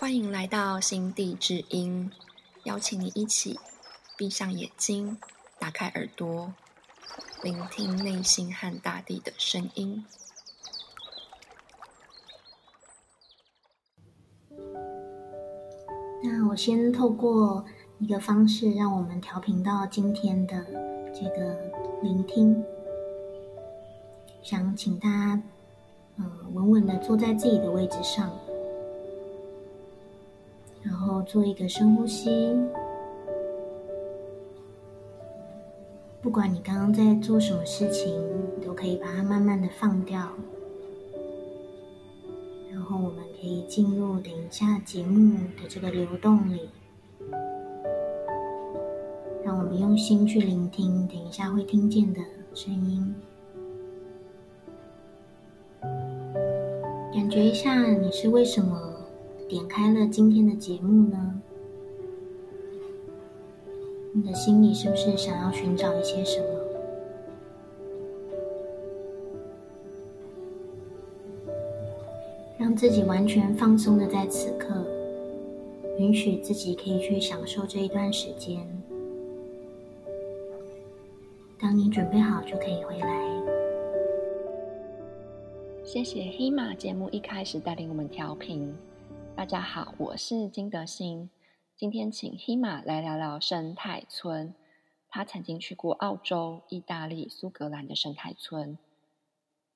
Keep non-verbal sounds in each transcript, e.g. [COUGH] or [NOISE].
欢迎来到心地之音，邀请你一起闭上眼睛，打开耳朵，聆听内心和大地的声音。那我先透过一个方式，让我们调频到今天的这个聆听。想请大家，嗯，稳稳的坐在自己的位置上。做一个深呼吸，不管你刚刚在做什么事情，都可以把它慢慢的放掉。然后我们可以进入等一下节目的这个流动里，让我们用心去聆听等一下会听见的声音，感觉一下你是为什么。点开了今天的节目呢？你的心里是不是想要寻找一些什么？让自己完全放松的在此刻，允许自己可以去享受这一段时间。当你准备好，就可以回来。谢谢黑马节目一开始带领我们调频。大家好，我是金德兴。今天请 Hima 来聊聊生态村。他曾经去过澳洲、意大利、苏格兰的生态村。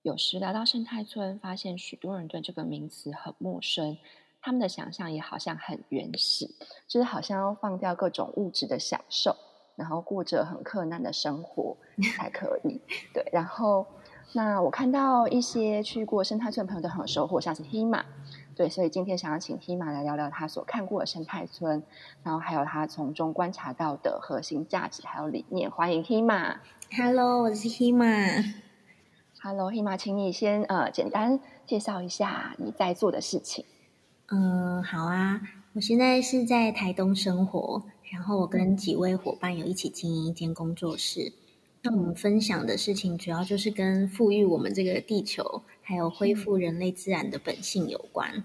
有时聊到生态村，发现许多人对这个名词很陌生，他们的想象也好像很原始，就是好像要放掉各种物质的享受，然后过着很困难的生活 [LAUGHS] 才可以。对，然后那我看到一些去过生态村的朋友都很有收获，像是 Hima。对，所以今天想要请 Hima 来聊聊他所看过的生态村，然后还有他从中观察到的核心价值还有理念。欢迎 Hima。Hello，我是 Hima。Hello，Hima，请你先呃简单介绍一下你在做的事情。嗯，好啊，我现在是在台东生活，然后我跟几位伙伴有一起经营一间工作室。那我们分享的事情主要就是跟富裕我们这个地球。还有恢复人类自然的本性有关，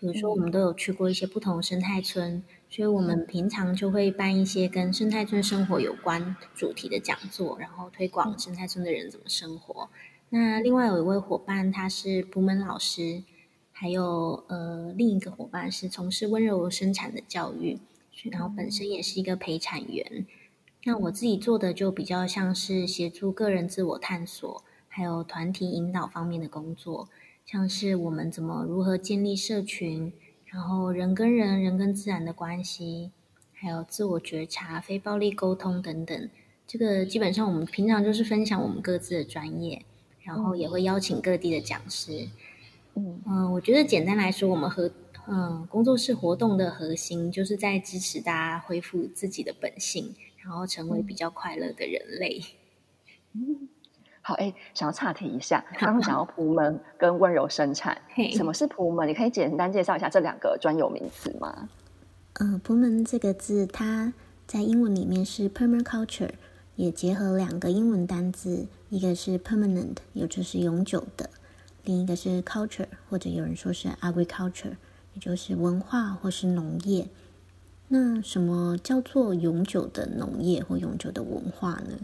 比如说我们都有去过一些不同生态村，所以我们平常就会办一些跟生态村生活有关主题的讲座，然后推广生态村的人怎么生活。那另外有一位伙伴他是普门老师，还有呃另一个伙伴是从事温柔生产的教育，然后本身也是一个陪产员。那我自己做的就比较像是协助个人自我探索。还有团体引导方面的工作，像是我们怎么如何建立社群，然后人跟人、人跟自然的关系，还有自我觉察、非暴力沟通等等。这个基本上我们平常就是分享我们各自的专业，然后也会邀请各地的讲师。嗯嗯，我觉得简单来说，我们和嗯工作室活动的核心就是在支持大家恢复自己的本性，然后成为比较快乐的人类。[LAUGHS] 好，哎，想要岔题一下，[LAUGHS] 刚刚讲到仆门跟温柔生产，[LAUGHS] 什么是仆门？你可以简单介绍一下这两个专有名词吗？呃，仆门这个字，它在英文里面是 permaculture，也结合两个英文单字，一个是 permanent，也就是永久的；另一个是 culture，或者有人说是 agriculture，也就是文化或是农业。那什么叫做永久的农业或永久的文化呢？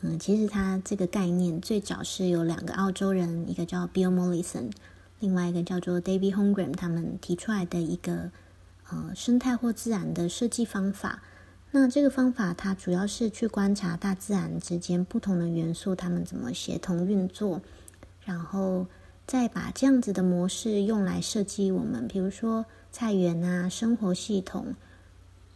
嗯，其实它这个概念最早是有两个澳洲人，一个叫 Bill Mollison，另外一个叫做 David Holmgren，他们提出来的一个呃生态或自然的设计方法。那这个方法它主要是去观察大自然之间不同的元素，它们怎么协同运作，然后再把这样子的模式用来设计我们，比如说菜园啊、生活系统，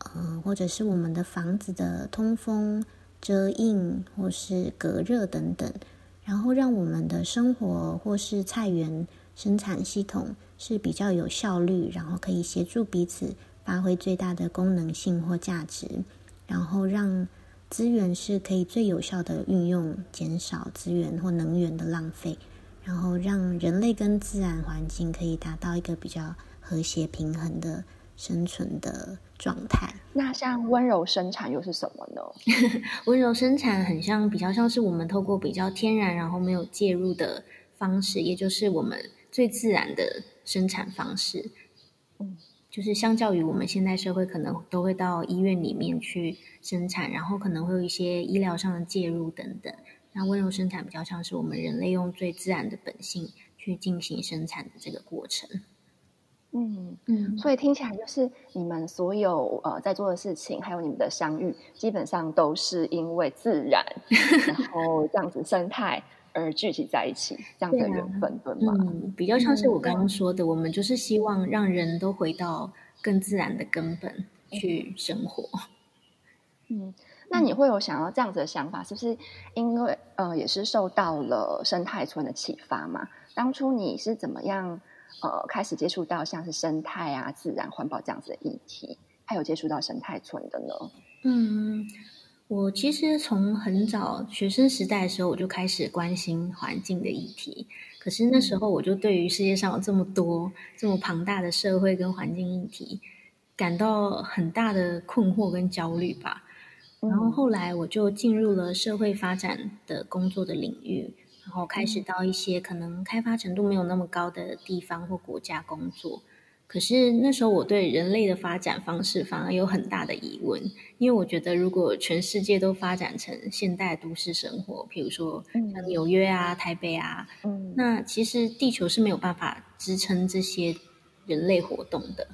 呃，或者是我们的房子的通风。遮印或是隔热等等，然后让我们的生活或是菜园生产系统是比较有效率，然后可以协助彼此发挥最大的功能性或价值，然后让资源是可以最有效的运用，减少资源或能源的浪费，然后让人类跟自然环境可以达到一个比较和谐平衡的。生存的状态。那像温柔生产又是什么呢？[LAUGHS] 温柔生产很像，比较像是我们透过比较天然，然后没有介入的方式，也就是我们最自然的生产方式。嗯，就是相较于我们现代社会，可能都会到医院里面去生产，然后可能会有一些医疗上的介入等等。那温柔生产比较像是我们人类用最自然的本性去进行生产的这个过程。嗯嗯，所以听起来就是你们所有呃在做的事情，还有你们的相遇，基本上都是因为自然，然后这样子生态而聚集在一起，这样的缘分，对吗？嗯，比较像是我刚刚说的，我们就是希望让人都回到更自然的根本去生活。[LAUGHS] 嗯。那你会有想要这样子的想法，是不是因为呃也是受到了生态村的启发嘛？当初你是怎么样呃开始接触到像是生态啊、自然环保这样子的议题，还有接触到生态村的呢？嗯，我其实从很早学生时代的时候，我就开始关心环境的议题。可是那时候我就对于世界上有这么多这么庞大的社会跟环境议题，感到很大的困惑跟焦虑吧。然后后来我就进入了社会发展的工作的领域，然后开始到一些可能开发程度没有那么高的地方或国家工作。可是那时候我对人类的发展方式反而有很大的疑问，因为我觉得如果全世界都发展成现代都市生活，比如说像纽约啊、台北啊，那其实地球是没有办法支撑这些人类活动的。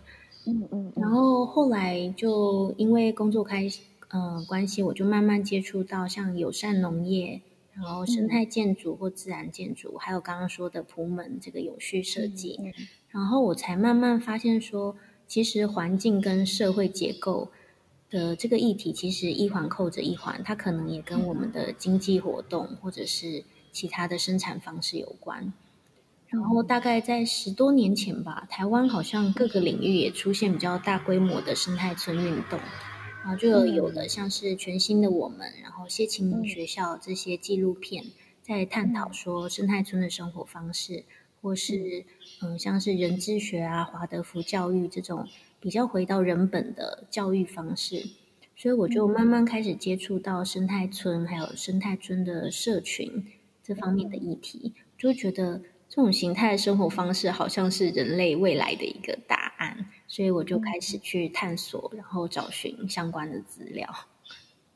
嗯嗯。然后后来就因为工作开始。嗯，关系我就慢慢接触到像友善农业，然后生态建筑或自然建筑，还有刚刚说的普门这个有序设计，然后我才慢慢发现说，其实环境跟社会结构的这个议题，其实一环扣着一环，它可能也跟我们的经济活动或者是其他的生产方式有关。然后大概在十多年前吧，台湾好像各个领域也出现比较大规模的生态村运动。然后就有了像是全新的我们，然后谢晴明学校这些纪录片，在探讨说生态村的生活方式，或是嗯。像是人智学啊、华德福教育这种比较回到人本的教育方式，所以我就慢慢开始接触到生态村还有生态村的社群这方面的议题，就觉得这种形态的生活方式好像是人类未来的一个答案。所以我就开始去探索，然后找寻相关的资料。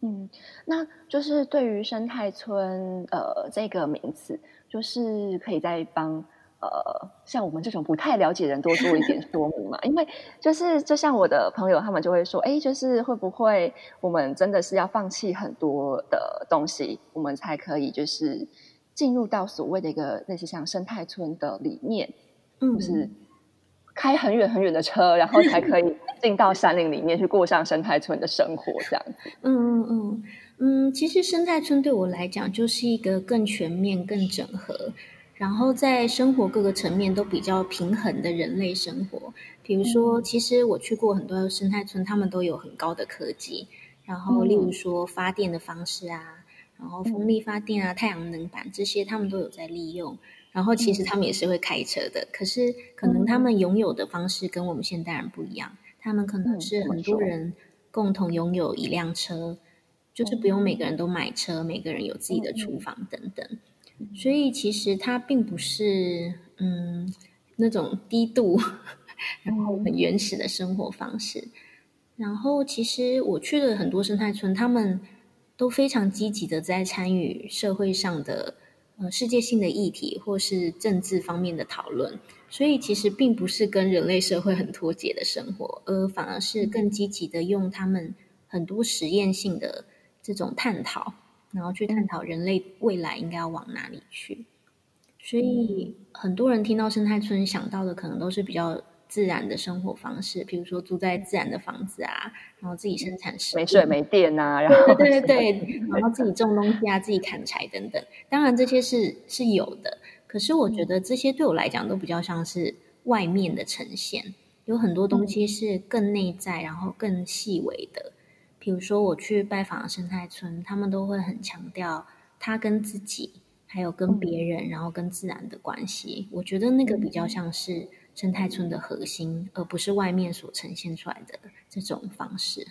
嗯，那就是对于生态村呃这个名词，就是可以再帮呃像我们这种不太了解人多做一点说明嘛？因为就是就像我的朋友他们就会说，哎，就是会不会我们真的是要放弃很多的东西，我们才可以就是进入到所谓的一个类似像生态村的理念，嗯就是。开很远很远的车，然后才可以进到山林里面去过上生态村的生活，这样。嗯嗯嗯嗯，其实生态村对我来讲就是一个更全面、更整合，然后在生活各个层面都比较平衡的人类生活。比如说，其实我去过很多生态村，他们都有很高的科技，然后例如说发电的方式啊，然后风力发电啊、太阳能板这些，他们都有在利用。然后其实他们也是会开车的，可是可能他们拥有的方式跟我们现代人不一样。他们可能是很多人共同拥有一辆车，就是不用每个人都买车，每个人有自己的厨房等等。所以其实它并不是嗯那种低度，然后很原始的生活方式。然后其实我去了很多生态村，他们都非常积极的在参与社会上的。呃，世界性的议题或是政治方面的讨论，所以其实并不是跟人类社会很脱节的生活，而反而是更积极的用他们很多实验性的这种探讨，然后去探讨人类未来应该要往哪里去。所以很多人听到生态村想到的可能都是比较。自然的生活方式，比如说住在自然的房子啊，然后自己生产食没水没电啊，然后对对对，然后自己种东西啊，自己砍柴等等。当然这些是是有的，可是我觉得这些对我来讲都比较像是外面的呈现，有很多东西是更内在，然后更细微的。比如说我去拜访生态村，他们都会很强调他跟自己，还有跟别人，然后跟自然的关系。我觉得那个比较像是。生态村的核心，而不是外面所呈现出来的这种方式。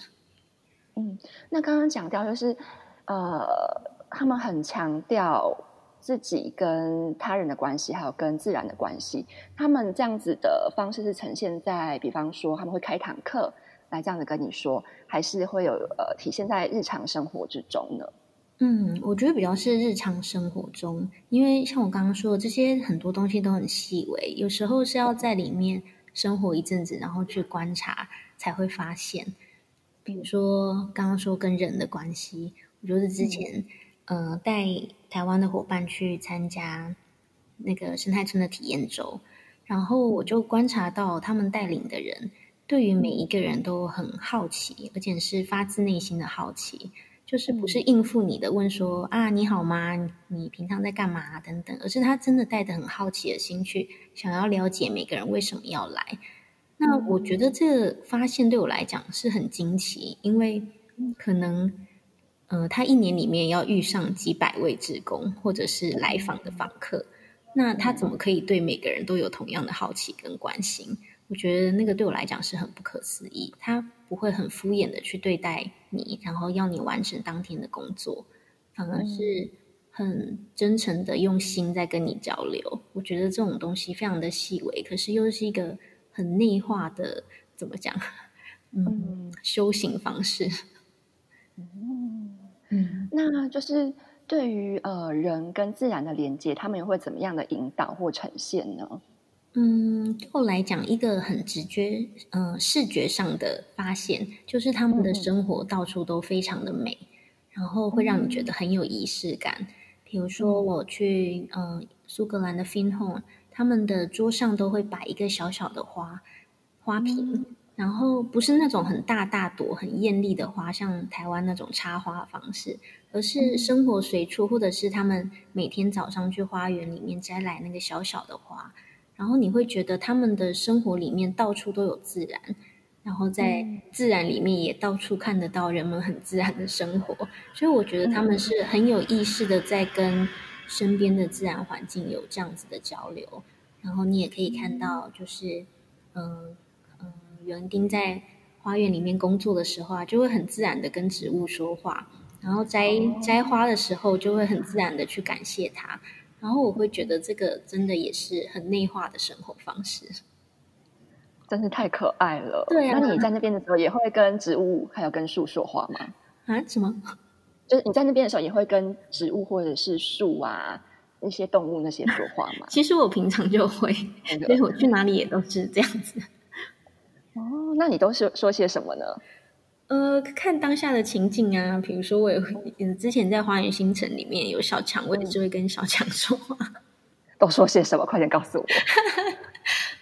嗯，那刚刚讲到就是，呃，他们很强调自己跟他人的关系，还有跟自然的关系。他们这样子的方式是呈现在，比方说他们会开堂课来这样子跟你说，还是会有呃体现在日常生活之中呢？嗯，我觉得比较是日常生活中，因为像我刚刚说的，这些很多东西都很细微，有时候是要在里面生活一阵子，然后去观察才会发现。比如说刚刚说跟人的关系，我就是之前呃带台湾的伙伴去参加那个生态村的体验周，然后我就观察到他们带领的人对于每一个人都很好奇，而且是发自内心的好奇。就是不是应付你的问说啊你好吗？你平常在干嘛等等，而是他真的带着很好奇的心去想要了解每个人为什么要来。那我觉得这个发现对我来讲是很惊奇，因为可能呃他一年里面要遇上几百位职工或者是来访的访客，那他怎么可以对每个人都有同样的好奇跟关心？我觉得那个对我来讲是很不可思议，他不会很敷衍的去对待你，然后要你完成当天的工作，反而是很真诚的用心在跟你交流。我觉得这种东西非常的细微，可是又是一个很内化的，怎么讲？嗯，修行方式。嗯嗯，那就是对于呃人跟自然的连接，他们又会怎么样的引导或呈现呢？嗯，后来讲一个很直觉，呃，视觉上的发现，就是他们的生活到处都非常的美，然后会让你觉得很有仪式感。比如说，我去呃苏格兰的 Fin Home，他们的桌上都会摆一个小小的花花瓶，然后不是那种很大大朵、很艳丽的花，像台湾那种插花方式，而是生活随处，或者是他们每天早上去花园里面摘来那个小小的花。然后你会觉得他们的生活里面到处都有自然，然后在自然里面也到处看得到人们很自然的生活，所以我觉得他们是很有意识的在跟身边的自然环境有这样子的交流。然后你也可以看到，就是嗯嗯，园丁在花园里面工作的时候啊，就会很自然的跟植物说话，然后摘摘花的时候就会很自然的去感谢它。然后我会觉得这个真的也是很内化的生活方式，真是太可爱了。对啊，那你在那边的时候也会跟植物还有跟树说话吗？啊？什么？就是你在那边的时候也会跟植物或者是树啊那些动物那些说话吗？[LAUGHS] 其实我平常就会，所以我去哪里也都是这样子。哦，那你都是说些什么呢？呃，看当下的情境啊，比如说我也会，之前在花园新城里面有小强，我也是会跟小强说话。[LAUGHS] 都说些什么？快点告诉我。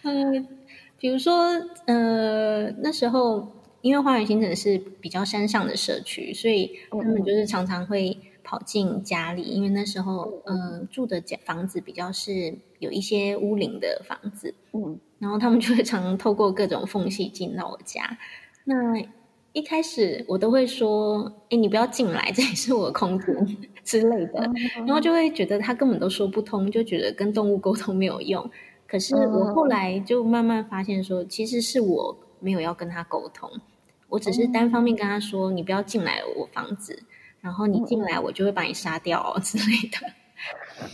嗯，[LAUGHS] 比如说，呃，那时候因为花园新城是比较山上的社区，所以他们就是常常会跑进家里，因为那时候，呃，住的家房子比较是有一些屋龄的房子，嗯，然后他们就会常透过各种缝隙进到我家，那。一开始我都会说：“哎，你不要进来，这里是我的空间之类的。”然后就会觉得他根本都说不通，就觉得跟动物沟通没有用。可是我后来就慢慢发现，说其实是我没有要跟他沟通，我只是单方面跟他说：“你不要进来我房子，然后你进来我就会把你杀掉哦 [LAUGHS] 之类的。”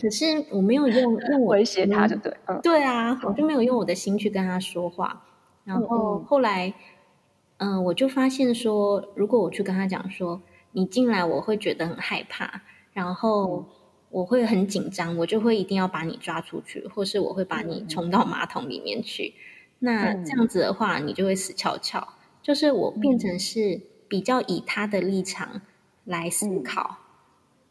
可是我没有用用威胁他，就对，对啊，我就没有用我的心去跟他说话。然后后来。嗯，我就发现说，如果我去跟他讲说，你进来我会觉得很害怕，然后我会很紧张，我就会一定要把你抓出去，或是我会把你冲到马桶里面去。那这样子的话，你就会死翘翘。就是我变成是比较以他的立场来思考，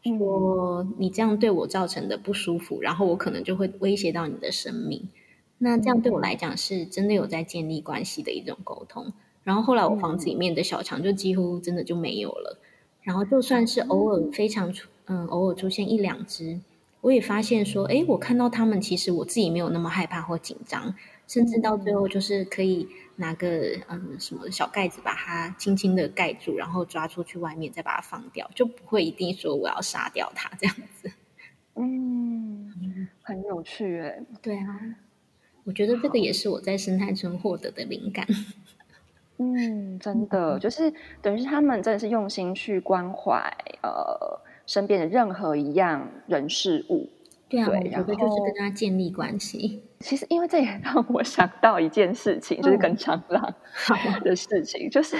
说你这样对我造成的不舒服，然后我可能就会威胁到你的生命。那这样对我来讲，是真的有在建立关系的一种沟通。然后后来我房子里面的小强就几乎真的就没有了，然后就算是偶尔非常出嗯偶尔出现一两只，我也发现说，哎，我看到他们其实我自己没有那么害怕或紧张，甚至到最后就是可以拿个嗯什么小盖子把它轻轻的盖住，然后抓出去外面再把它放掉，就不会一定说我要杀掉它这样子。[LAUGHS] 嗯，很有趣哎。对啊，我觉得这个也是我在生态村获得的灵感。嗯，真的就是等于是他们真的是用心去关怀呃身边的任何一样人事物，对啊，然后就是跟他建立关系。其实，因为这也让我想到一件事情，就是跟蟑螂的事情，就是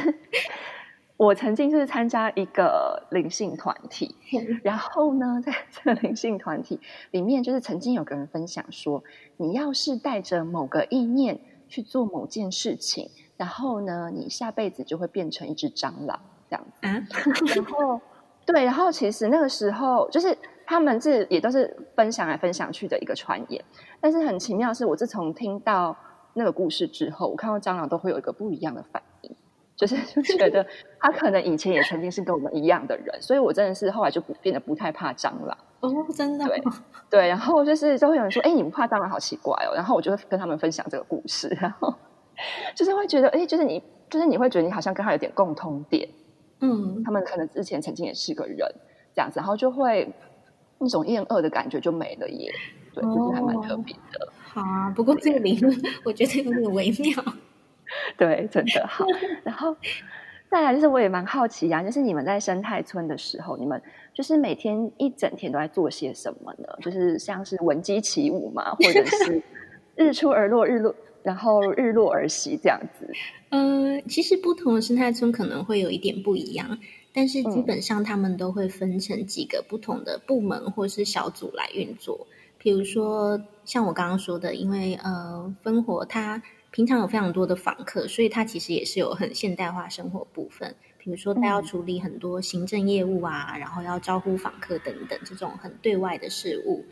我曾经就是参加一个灵性团体，[LAUGHS] 然后呢，在 [LAUGHS] 这个灵性团体里面，就是曾经有个人分享说，你要是带着某个意念去做某件事情，然后呢，你下辈子就会变成一只蟑螂这样子。啊，[LAUGHS] 然后对，然后其实那个时候就是他们是也都是分享来分享去的一个传言，但是很奇妙的是，我自从听到那个故事之后，我看到蟑螂都会有一个不一样的反应，就是就觉得 [LAUGHS] 他可能以前也曾经是跟我们一样的人，所以我真的是后来就不变得不太怕蟑螂。哦，真的对 [LAUGHS] 对，然后就是就会有人说：“哎，你不怕蟑螂？好奇怪哦。”然后我就会跟他们分享这个故事，然后就是会觉得，哎，就是你，就是你会觉得你好像跟他有点共通点。嗯，他们可能之前曾经也是个人这样子，然后就会那种厌恶的感觉就没了耶。对，就是还蛮特别的。好啊。不过这个理论我觉得有点微妙。[LAUGHS] 对，真的好。[LAUGHS] 然后再来就是，我也蛮好奇啊，就是你们在生态村的时候，你们就是每天一整天都在做些什么呢？就是像是闻鸡起舞嘛，或者是 [LAUGHS] 日出而落，日落然后日落而息这样子。呃，其实不同的生态村可能会有一点不一样，但是基本上他们都会分成几个不同的部门或是小组来运作。比如说，像我刚刚说的，因为呃，烽火它平常有非常多的访客，所以它其实也是有很现代化生活部分。比如说，它要处理很多行政业务啊，然后要招呼访客等等这种很对外的事务。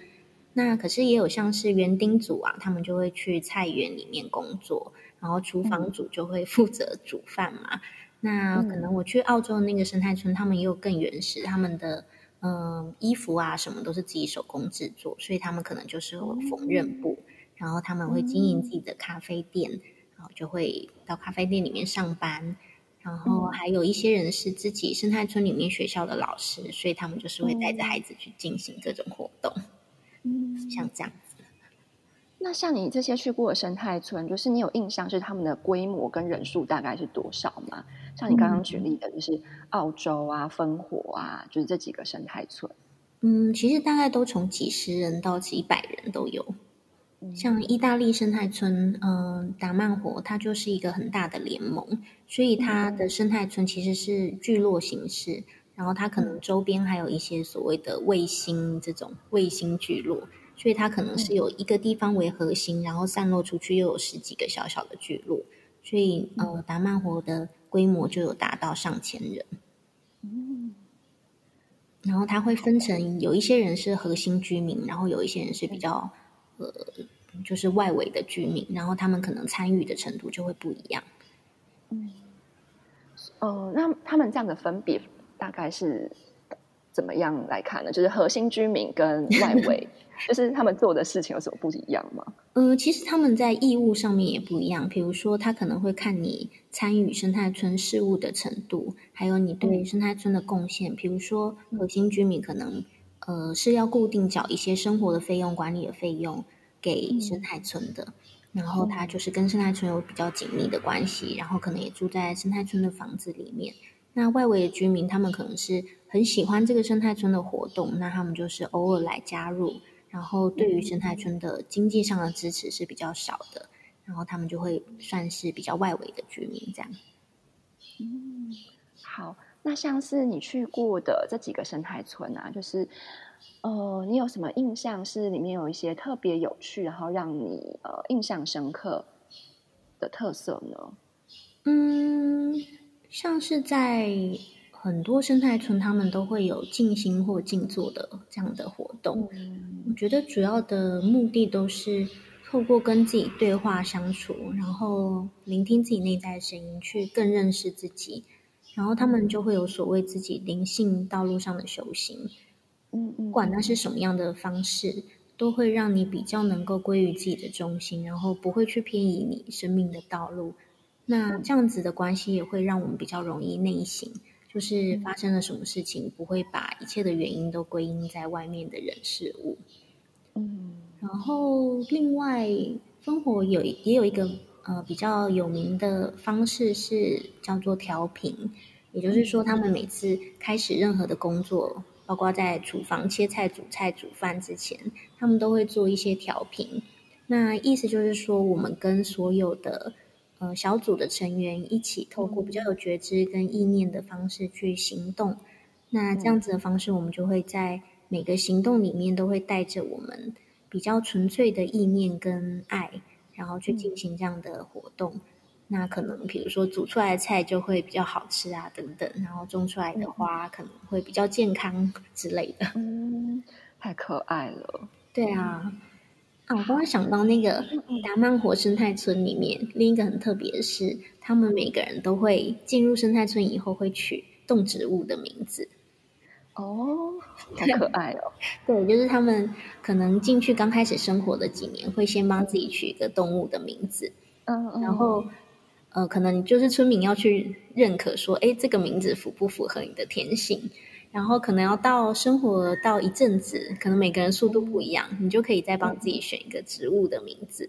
那可是也有像是园丁组啊，他们就会去菜园里面工作，然后厨房组就会负责煮饭嘛。那可能我去澳洲的那个生态村，他们也有更原始，他们的嗯、呃衣服啊什么都是自己手工制作，所以他们可能就是有缝纫部，然后他们。会经营自己的咖啡店，然后就会到咖啡店里面上班。然后还有一些人是自己生态村里面学校的老师，所以他们就是会带着孩子去进行各种活动。嗯，像这样子。那像你这些去过的生态村，就是你有印象是他们的规模跟人数大概是多少吗？像你刚刚举例的，就是澳洲啊、烽火啊，就是这几个生态村。嗯，其实大概都从几十人到几百人都有。像意大利生态村，嗯、达曼火，它就是一个很大的联盟，所以它的生态村其实是聚落形式，然后它可能周边还有一些所谓的卫星这种卫星聚落，所以它可能是有一个地方为核心，然后散落出去又有十几个小小的聚落，所以呃，达曼活的规模就有达到上千人。然后它会分成有一些人是核心居民，然后有一些人是比较呃，就是外围的居民，然后他们可能参与的程度就会不一样。呃，那他们这样的分别大概是怎么样来看呢？就是核心居民跟外围，[LAUGHS] 就是他们做的事情有什么不一样吗？呃，其实他们在义务上面也不一样，比如说他可能会看你参与生态村事务的程度，还有你对生态村的贡献。比如说核心居民可能呃是要固定缴一些生活的费用、管理的费用给生态村的，然后他就是跟生态村有比较紧密的关系，然后可能也住在生态村的房子里面。那外围的居民，他们可能是很喜欢这个生态村的活动，那他们就是偶尔来加入。然后对于生态村的经济上的支持是比较少的，然后他们就会算是比较外围的居民这样。好，那像是你去过的这几个生态村啊，就是呃，你有什么印象是里面有一些特别有趣，然后让你呃印象深刻的特色呢？嗯，像是在很多生态村，他们都会有静心或静坐的这样的活动。我觉得主要的目的都是透过跟自己对话相处，然后聆听自己内在的声音，去更认识自己。然后他们就会有所谓自己灵性道路上的修行，嗯嗯，不管那是什么样的方式，都会让你比较能够归于自己的中心，然后不会去偏移你生命的道路。那这样子的关系也会让我们比较容易内省，就是发生了什么事情，不会把一切的原因都归因在外面的人事物。嗯然后另外，烽火有也有一个呃比较有名的方式是叫做调频，也就是说，他们每次开始任何的工作，包括在厨房切菜、煮菜、煮饭之前，他们都会做一些调频。那意思就是说，我们跟所有的呃小组的成员一起，透过比较有觉知跟意念的方式去行动。那这样子的方式，我们就会在每个行动里面都会带着我们比较纯粹的意念跟爱，然后去进行这样的活动。那可能比如说煮出来的菜就会比较好吃啊，等等，然后种出来的花可能会比较健康之类的。嗯，太可爱了。对啊。啊，我刚刚想到那个达曼活生态村里面，另一个很特别的是，他们每个人都会进入生态村以后会取动植物的名字。哦，太可爱哦！[LAUGHS] 对，就是他们可能进去刚开始生活的几年，会先帮自己取一个动物的名字。嗯嗯。然后，呃，可能就是村民要去认可说，哎，这个名字符不符合你的天性？然后可能要到生活到一阵子，可能每个人速度不一样，你就可以再帮自己选一个植物的名字。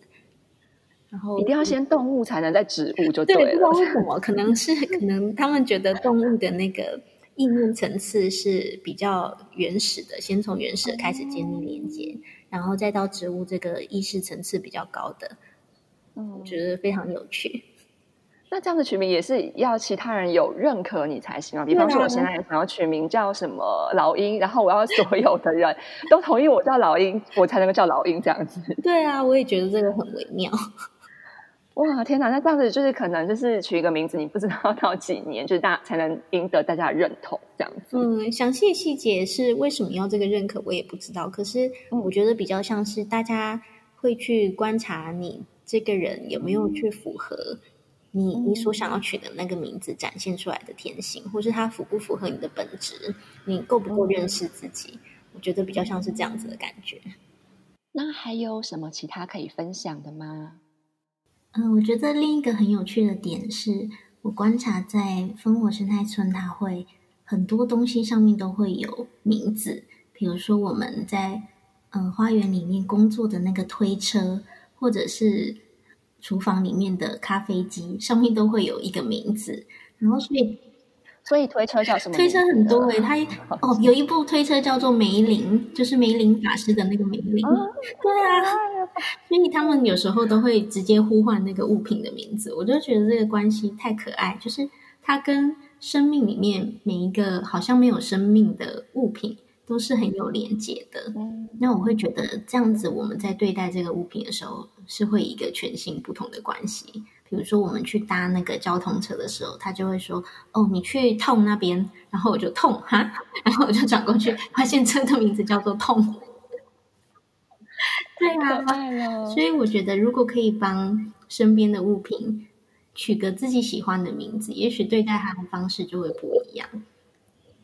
然后一定要先动物才能再植物就对了。不知道为什么，可能是可能他们觉得动物的那个意念层次是比较原始的，先从原始的开始建立连接，然后再到植物这个意识层次比较高的。嗯，我觉得非常有趣。那这样子取名也是要其他人有认可你才行啊。比方说，我现在想要取名叫什么老鹰，然后我要所有的人都同意我叫老鹰，我才能够叫老鹰这样子。对啊，我也觉得这个很微妙。[LAUGHS] 哇，天哪！那这样子就是可能就是取一个名字，你不知道到几年，就是大才能赢得大家认同这样子。嗯，详细细节是为什么要这个认可，我也不知道。可是我觉得比较像是大家会去观察你这个人有没有去符合。你你所想要取的那个名字展现出来的天性，或是它符不符合你的本质？你够不够认识自己？我觉得比较像是这样子的感觉。那还有什么其他可以分享的吗？嗯，我觉得另一个很有趣的点是，我观察在烽火生态村，它会很多东西上面都会有名字，比如说我们在嗯花园里面工作的那个推车，或者是。厨房里面的咖啡机上面都会有一个名字，然后所以所以推车叫什么？推车很多诶，它哦有一部推车叫做梅林，就是梅林法师的那个梅林。对啊，所以他们有时候都会直接呼唤那个物品的名字，我就觉得这个关系太可爱，就是它跟生命里面每一个好像没有生命的物品。都是很有连接的，那我会觉得这样子，我们在对待这个物品的时候，是会一个全新不同的关系。比如说，我们去搭那个交通车的时候，他就会说：“哦，你去痛那边。”然后我就痛哈，然后我就转过去，发现车的名字叫做痛。[LAUGHS] 对啊，所以我觉得，如果可以帮身边的物品取个自己喜欢的名字，也许对待它的方式就会不一样。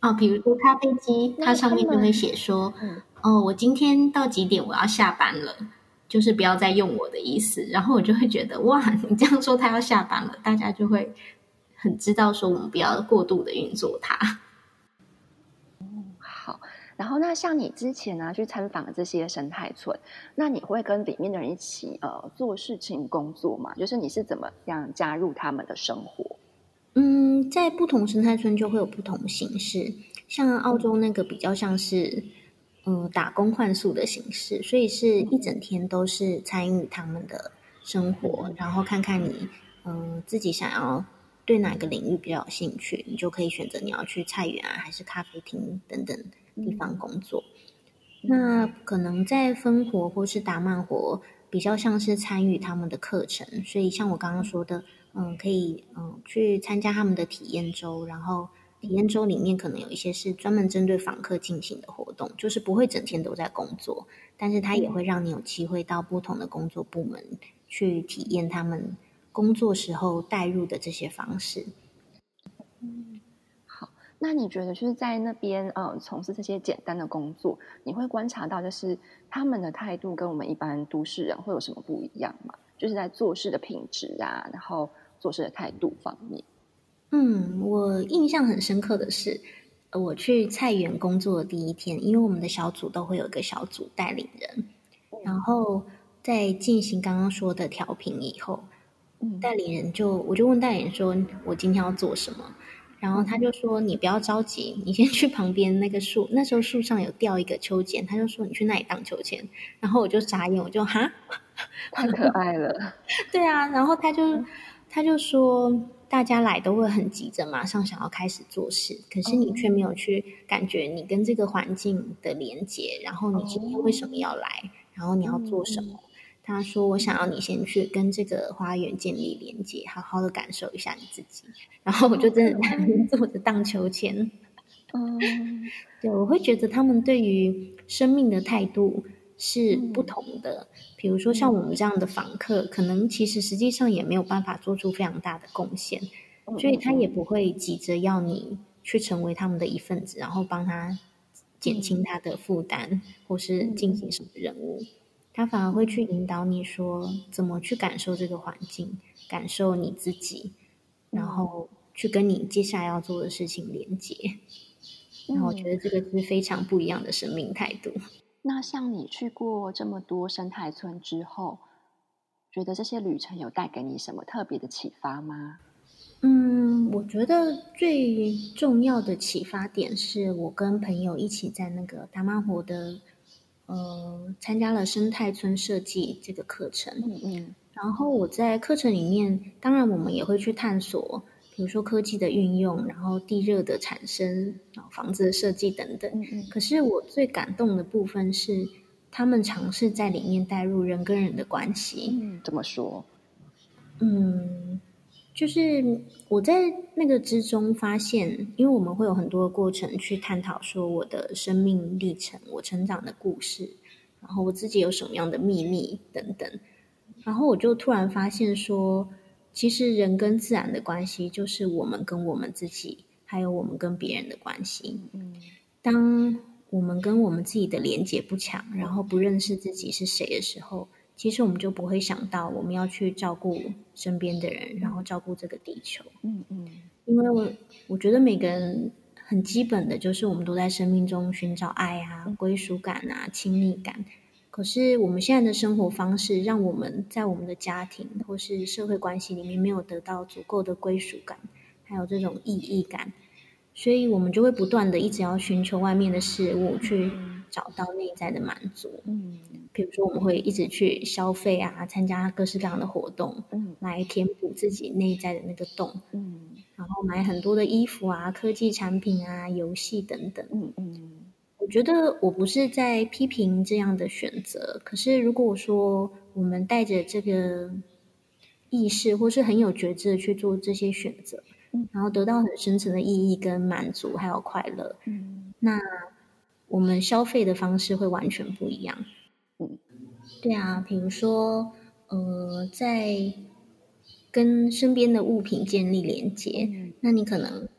哦，比如说咖啡机，它上面就会写说：“嗯哦，我今天到几点我要下班了，就是不要再用我的意思。”然后我就会觉得，哇，你这样说他要下班了，大家就会很知道说我们不要过度的运作它。嗯，好。然后那像你之前呢去参访这些生态村，那你会跟里面的人一起呃做事情工作吗？就是你是怎么样加入他们的生活？嗯，在不同生态村就会有不同形式，像澳洲那个比较像是，嗯，打工换宿的形式，所以是一整天都是参与他们的生活，然后看看你，嗯，自己想要对哪个领域比较有兴趣，你就可以选择你要去菜园啊，还是咖啡厅等等地方工作。那可能在分活或是打慢活，比较像是参与他们的课程，所以像我刚刚说的。嗯，可以嗯去参加他们的体验周，然后体验周里面可能有一些是专门针对访客进行的活动，就是不会整天都在工作，但是它也会让你有机会到不同的工作部门去体验他们工作时候带入的这些方式。嗯，好，那你觉得就是在那边呃从事这些简单的工作，你会观察到就是他们的态度跟我们一般都市人会有什么不一样吗？就是在做事的品质啊，然后。做事的态度方面，嗯，我印象很深刻的是，我去菜园工作的第一天，因为我们的小组都会有一个小组带领人，然后在进行刚刚说的调频以后，带领人就我就问带领人说，我今天要做什么？然后他就说：“你不要着急，你先去旁边那个树。那时候树上有吊一个秋千，他就说你去那里荡秋千。然后我就眨眼，我就哈，太可爱了。[LAUGHS] 对啊，然后他就他就说，大家来都会很急着，马上想要开始做事，可是你却没有去感觉你跟这个环境的连接，然后你今天为什么要来，然后你要做什么。”他说：“我想要你先去跟这个花园建立连接，好好的感受一下你自己。”然后我就真的在那边坐着荡秋千。嗯，对，我会觉得他们对于生命的态度是不同的。比如说像我们这样的访客，可能其实实际上也没有办法做出非常大的贡献，所以他也不会急着要你去成为他们的一份子，然后帮他减轻他的负担，或是进行什么任务。他反而会去引导你说怎么去感受这个环境，感受你自己，然后去跟你接下来要做的事情连接。然后我觉得这个是非常不一样的生命态度。那像你去过这么多生态村之后，觉得这些旅程有带给你什么特别的启发吗？嗯，我觉得最重要的启发点是我跟朋友一起在那个达玛湖的。呃，参加了生态村设计这个课程，嗯嗯，然后我在课程里面，当然我们也会去探索，比如说科技的运用，然后地热的产生，然后房子的设计等等。嗯嗯。可是我最感动的部分是，他们尝试在里面带入人跟人的关系。嗯，怎么说？嗯。就是我在那个之中发现，因为我们会有很多的过程去探讨说我的生命历程、我成长的故事，然后我自己有什么样的秘密等等，然后我就突然发现说，其实人跟自然的关系就是我们跟我们自己，还有我们跟别人的关系。嗯，当我们跟我们自己的连接不强，然后不认识自己是谁的时候。其实我们就不会想到我们要去照顾身边的人，然后照顾这个地球。嗯嗯，因为我我觉得每个人很基本的就是我们都在生命中寻找爱啊、归属感啊、亲密感。可是我们现在的生活方式，让我们在我们的家庭或是社会关系里面没有得到足够的归属感，还有这种意义感，所以我们就会不断的一直要寻求外面的事物去。找到内在的满足，嗯，比如说我们会一直去消费啊，参加各式各样的活动，嗯，来填补自己内在的那个洞，嗯，然后买很多的衣服啊、科技产品啊、游戏等等，嗯嗯，我觉得我不是在批评这样的选择，可是如果说我们带着这个意识，或是很有觉知的去做这些选择，嗯，然后得到很深层的意义跟满足，还有快乐，嗯，那。我们消费的方式会完全不一样。嗯，对啊，比如说，呃，在跟身边的物品建立连接，那你可能，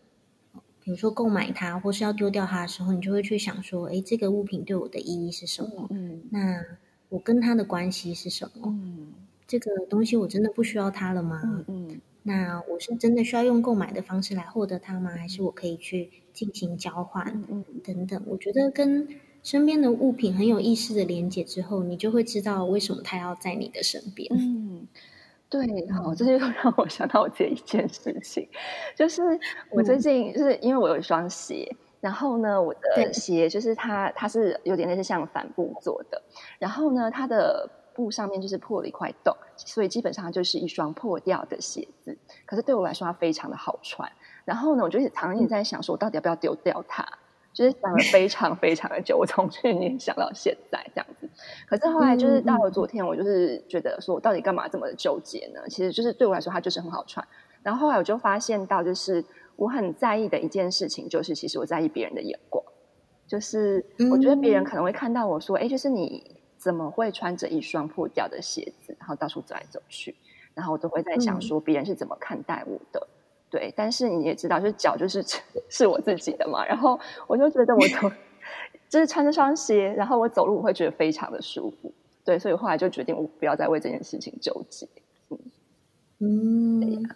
比如说购买它或是要丢掉它的时候，你就会去想说，哎，这个物品对我的意义是什么？嗯，那我跟它的关系是什么？嗯，这个东西我真的不需要它了吗？嗯。那我是真的需要用购买的方式来获得它吗？还是我可以去进行交换？嗯，等等。我觉得跟身边的物品很有意识的连接之后，你就会知道为什么它要在你的身边。嗯，对。好，这就让我想到我这一件事情，就是我最近就是因为我有一双鞋，然后呢，我的鞋就是它，它是有点类似像帆布做的，然后呢，它的。布上面就是破了一块洞，所以基本上就是一双破掉的鞋子。可是对我来说，它非常的好穿。然后呢，我就常常在想，说我到底要不要丢掉它？就是想了非常非常的久，我从去年想到现在这样子。可是后来就是到了昨天，我就是觉得说，我到底干嘛这么纠结呢？其实就是对我来说，它就是很好穿。然后后来我就发现到，就是我很在意的一件事情，就是其实我在意别人的眼光。就是我觉得别人可能会看到我说，哎，就是你。怎么会穿着一双破掉的鞋子，然后到处走来走去？然后我都会在想，说别人是怎么看待我的？对，但是你也知道，就是脚就是 [LAUGHS] 是我自己的嘛。然后我就觉得，我走就是穿这双鞋，然后我走路我会觉得非常的舒服。对，所以后来就决定，我不要再为这件事情纠结。嗯嗯，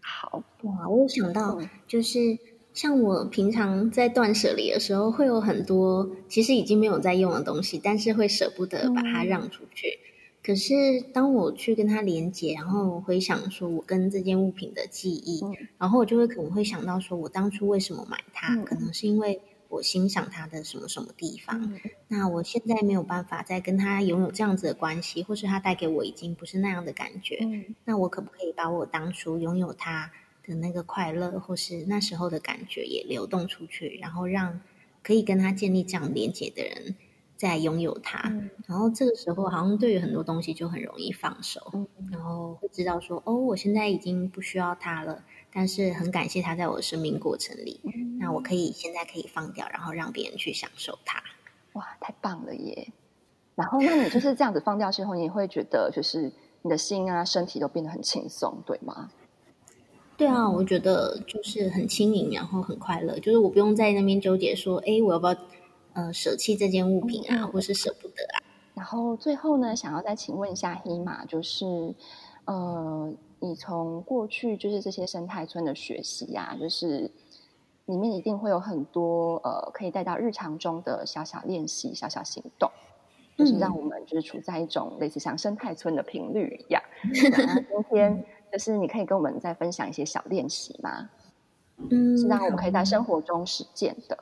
好哇，我有想到就是。像我平常在断舍离的时候，会有很多其实已经没有在用的东西，但是会舍不得把它让出去。可是当我去跟它连接，然后回想说我跟这件物品的记忆，然后我就会可能会想到说我当初为什么买它，可能是因为我欣赏它的什么什么地方。那我现在没有办法再跟它拥有这样子的关系，或是它带给我已经不是那样的感觉。那我可不可以把我当初拥有它的那个快乐，或是那时候的感觉也流动出去，然后让可以跟它建立这样连接的人。在拥有它，然后这个时候好像对于很多东西就很容易放手，然后会知道说，哦，我现在已经不需要它了，但是很感谢它在我的生命过程里，那我可以现在可以放掉，然后让别人去享受它。哇，太棒了耶！然后那你就是这样子放掉之后，你会觉得就是你的心啊、身体都变得很轻松，对吗？对啊，我觉得就是很轻盈，然后很快乐，就是我不用在那边纠结说，哎，我要不要？呃，舍弃这件物品啊，或是舍不得啊。然后最后呢，想要再请问一下黑马，就是呃，你从过去就是这些生态村的学习啊，就是里面一定会有很多呃，可以带到日常中的小小练习、小小行动，就是让我们就是处在一种类似像生态村的频率一样。[LAUGHS] 今天就是你可以跟我们再分享一些小练习吗？嗯，是让我们可以在生活中实践的。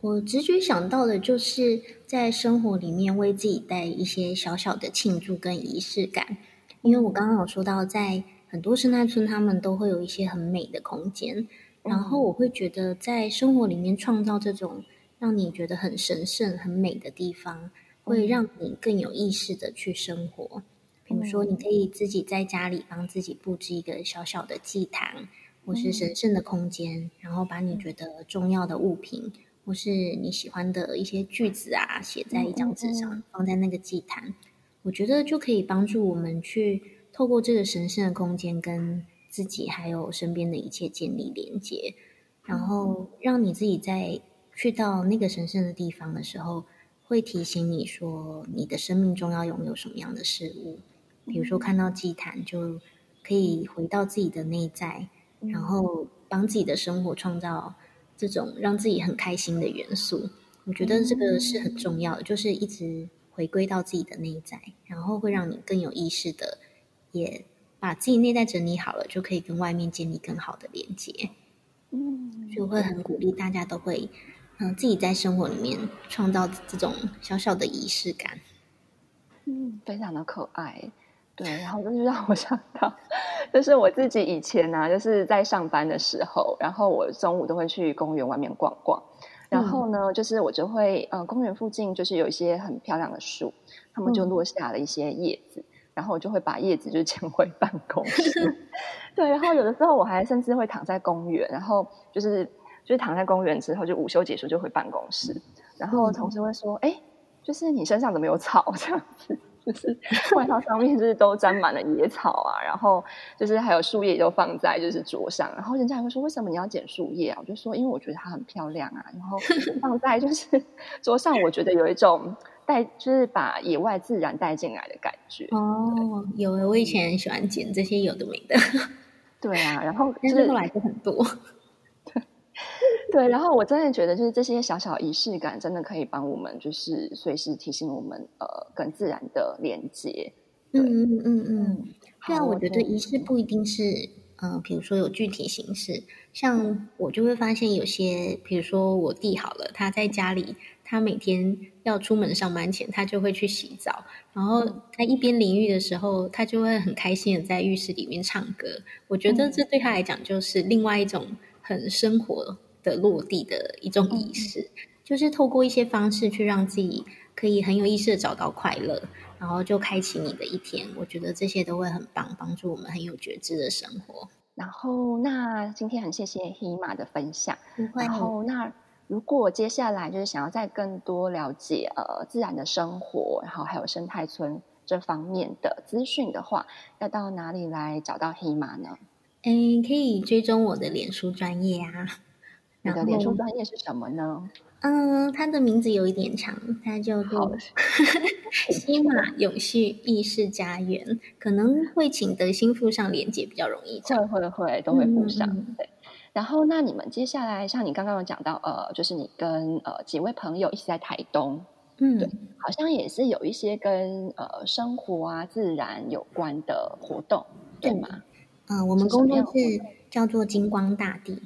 我直觉想到的就是在生活里面为自己带一些小小的庆祝跟仪式感，因为我刚刚有说到，在很多生态村，他们都会有一些很美的空间，然后我会觉得在生活里面创造这种让你觉得很神圣、很美的地方，会让你更有意识的去生活。比如说，你可以自己在家里帮自己布置一个小小的祭坛，或是神圣的空间，然后把你觉得重要的物品。或是你喜欢的一些句子啊，写在一张纸上，放在那个祭坛，我觉得就可以帮助我们去透过这个神圣的空间，跟自己还有身边的一切建立连接，然后让你自己在去到那个神圣的地方的时候，会提醒你说，你的生命中要拥有什么样的事物。比如说看到祭坛，就可以回到自己的内在，然后帮自己的生活创造。这种让自己很开心的元素，我觉得这个是很重要的，就是一直回归到自己的内在，然后会让你更有意识的，也把自己内在整理好了，就可以跟外面建立更好的连接。嗯，就会很鼓励大家都会，嗯，自己在生活里面创造这种小小的仪式感。嗯，非常的可爱。对，然后就是让我想到，就是我自己以前呢，就是在上班的时候，然后我中午都会去公园外面逛逛，然后呢，就是我就会，呃，公园附近就是有一些很漂亮的树，他们就落下了一些叶子，然后我就会把叶子就捡回办公室。[LAUGHS] 对，然后有的时候我还甚至会躺在公园，然后就是就是躺在公园之后，就午休结束就回办公室，然后同事会说：“哎，就是你身上怎么有草？这样子？”就是外套上面就是都沾满了野草啊，然后就是还有树叶都放在就是桌上，然后人家还会说为什么你要剪树叶啊？我就说因为我觉得它很漂亮啊，然后放在就是 [LAUGHS] 桌上，我觉得有一种带就是把野外自然带进来的感觉。哦，有我以前很喜欢剪这些有的没的。对啊，然后 [LAUGHS] 但是后来就很多。[LAUGHS] 对，然后我真的觉得，就是这些小小仪式感，真的可以帮我们，就是随时提醒我们，呃，跟自然的连接。嗯嗯嗯嗯，对啊，我觉得仪式不一定是，呃，比如说有具体形式，像我就会发现有些，比如说我弟好了，他在家里，他每天要出门上班前，他就会去洗澡，然后他一边淋浴的时候，他就会很开心的在浴室里面唱歌。我觉得这对他来讲就是另外一种很生活。的落地的一种仪式，就是透过一些方式去让自己可以很有意识的找到快乐，然后就开启你的一天。我觉得这些都会很棒，帮助我们很有觉知的生活。然后，那今天很谢谢黑马的分享。然后，那如果接下来就是想要再更多了解呃自然的生活，然后还有生态村这方面的资讯的话，要到哪里来找到黑马呢？嗯，可以追踪我的脸书专业啊。你的脸书专业是什么呢？嗯，它的名字有一点长，它叫做 [LAUGHS] “西马永续意识家园”，可能会请德心附上连接比较容易。会会会都会附上。对，然后那你们接下来像你刚刚有讲到，呃，就是你跟呃几位朋友一起在台东，嗯，对，好像也是有一些跟呃生活啊、自然有关的活动，对吗？呃，我们工作是叫做金光大地，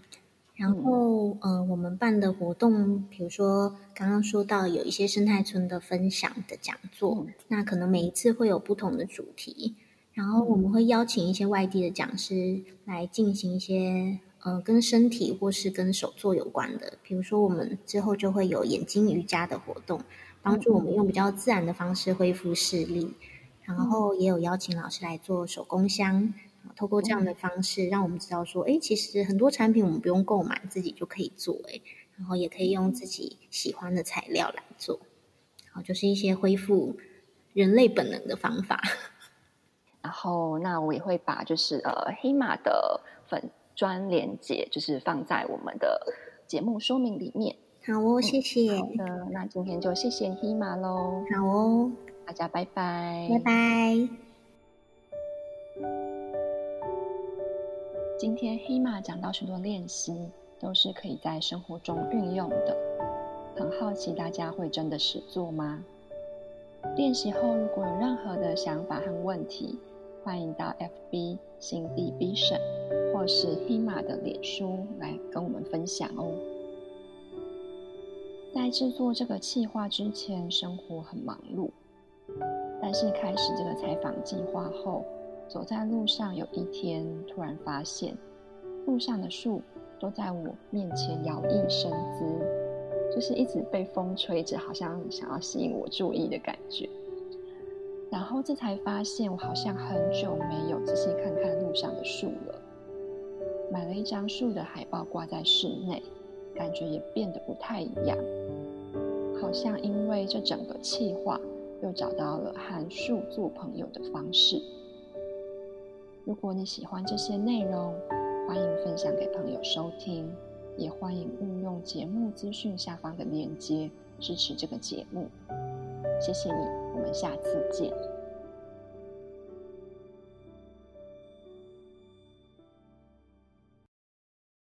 然后呃，我们办的活动，比如说刚刚说到有一些生态村的分享的讲座，那可能每一次会有不同的主题，然后我们会邀请一些外地的讲师来进行一些。呃，跟身体或是跟手作有关的，比如说我们之后就会有眼睛瑜伽的活动，帮助我们用比较自然的方式恢复视力。然后也有邀请老师来做手工香，透过这样的方式，让我们知道说，哎，其实很多产品我们不用购买，自己就可以做，哎，然后也可以用自己喜欢的材料来做，好，就是一些恢复人类本能的方法。[LAUGHS] 然后，那我也会把就是呃黑马的粉。专连接就是放在我们的节目说明里面。好哦，谢谢。好的，那今天就谢谢 Hima 喽。好哦，大家拜拜。拜拜。今天黑马讲到许多练习，都是可以在生活中运用的。很好奇大家会真的实做吗？练习后如果有任何的想法和问题，欢迎到 FB 新地 Vision 或是黑马的脸书来跟我们分享哦。在制作这个企划之前，生活很忙碌，但是开始这个采访计划后，走在路上，有一天突然发现，路上的树都在我面前摇曳生姿，就是一直被风吹着，好像想要吸引我注意的感觉。然后这才发现，我好像很久没有仔细看看路上的树了。买了一张树的海报挂在室内，感觉也变得不太一样。好像因为这整个气划，又找到了和树做朋友的方式。如果你喜欢这些内容，欢迎分享给朋友收听，也欢迎运用节目资讯下方的链接支持这个节目。谢谢你，我们下次见。